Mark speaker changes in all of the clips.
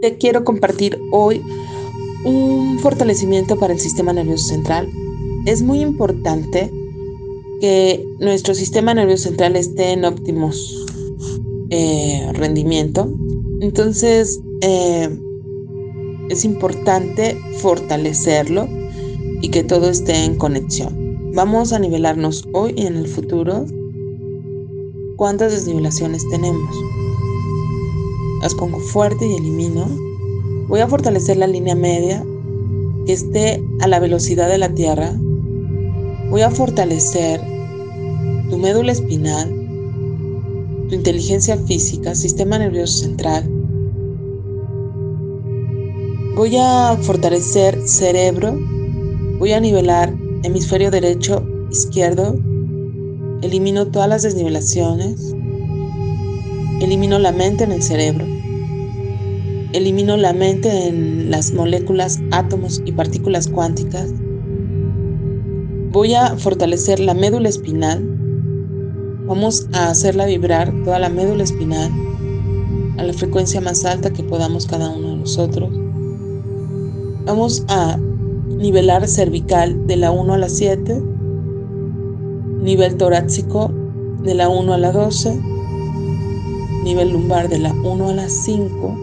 Speaker 1: te quiero compartir hoy un fortalecimiento para el sistema nervioso central. Es muy importante que nuestro sistema nervioso central esté en óptimos eh, rendimiento. Entonces, eh, es importante fortalecerlo y que todo esté en conexión. Vamos a nivelarnos hoy y en el futuro. ¿Cuántas desnivelaciones tenemos? Las pongo fuerte y elimino. Voy a fortalecer la línea media que esté a la velocidad de la Tierra. Voy a fortalecer tu médula espinal, tu inteligencia física, sistema nervioso central. Voy a fortalecer cerebro. Voy a nivelar hemisferio derecho, izquierdo. Elimino todas las desnivelaciones. Elimino la mente en el cerebro. Elimino la mente en las moléculas, átomos y partículas cuánticas. Voy a fortalecer la médula espinal. Vamos a hacerla vibrar toda la médula espinal a la frecuencia más alta que podamos cada uno de nosotros. Vamos a nivelar cervical de la 1 a la 7, nivel torácico de la 1 a la 12, nivel lumbar de la 1 a la 5,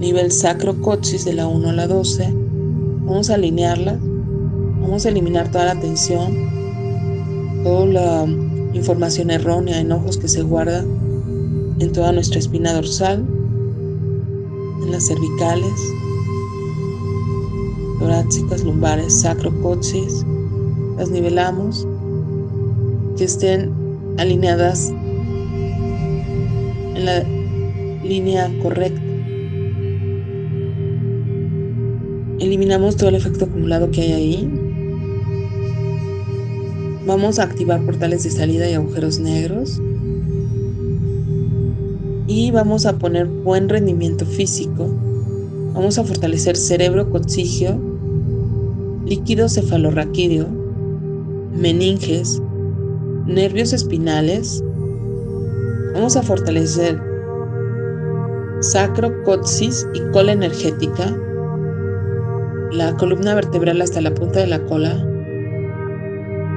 Speaker 1: nivel sacro-coxis de la 1 a la 12. Vamos a alinearla, vamos a eliminar toda la tensión, toda la información errónea, enojos que se guarda en toda nuestra espina dorsal, en las cervicales, torácicas, lumbares, sacro-coxis. Las nivelamos, que estén alineadas en la línea correcta. Eliminamos todo el efecto acumulado que hay ahí. Vamos a activar portales de salida y agujeros negros. Y vamos a poner buen rendimiento físico. Vamos a fortalecer cerebro coxigio, líquido cefalorraquídeo, meninges, nervios espinales, Vamos a fortalecer sacro, coxis y cola energética, la columna vertebral hasta la punta de la cola,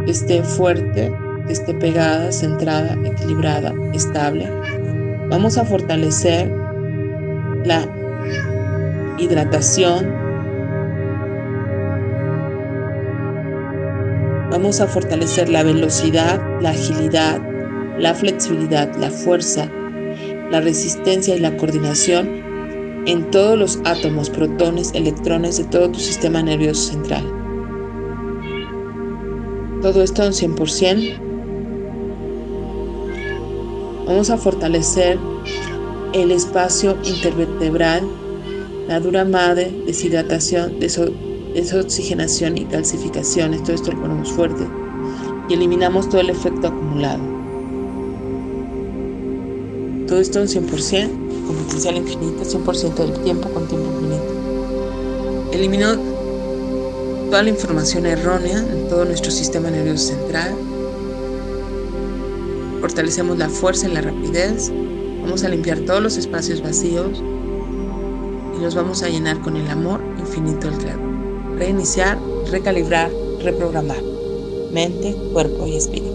Speaker 1: esté fuerte, esté pegada, centrada, equilibrada, estable. Vamos a fortalecer la hidratación. Vamos a fortalecer la velocidad, la agilidad, la flexibilidad, la fuerza, la resistencia y la coordinación en todos los átomos, protones, electrones de todo tu sistema nervioso central. Todo esto en 100%. Vamos a fortalecer el espacio intervertebral, la dura madre, deshidratación, desoxigenación y calcificaciones. Todo esto lo ponemos fuerte y eliminamos todo el efecto acumulado. Todo esto en 100%, con potencial infinito, 100% del tiempo con tiempo infinito. Eliminó toda la información errónea en todo nuestro sistema nervioso central. Fortalecemos la fuerza y la rapidez. Vamos a limpiar todos los espacios vacíos y los vamos a llenar con el amor infinito del Creador. Reiniciar, recalibrar, reprogramar. Mente, cuerpo y espíritu.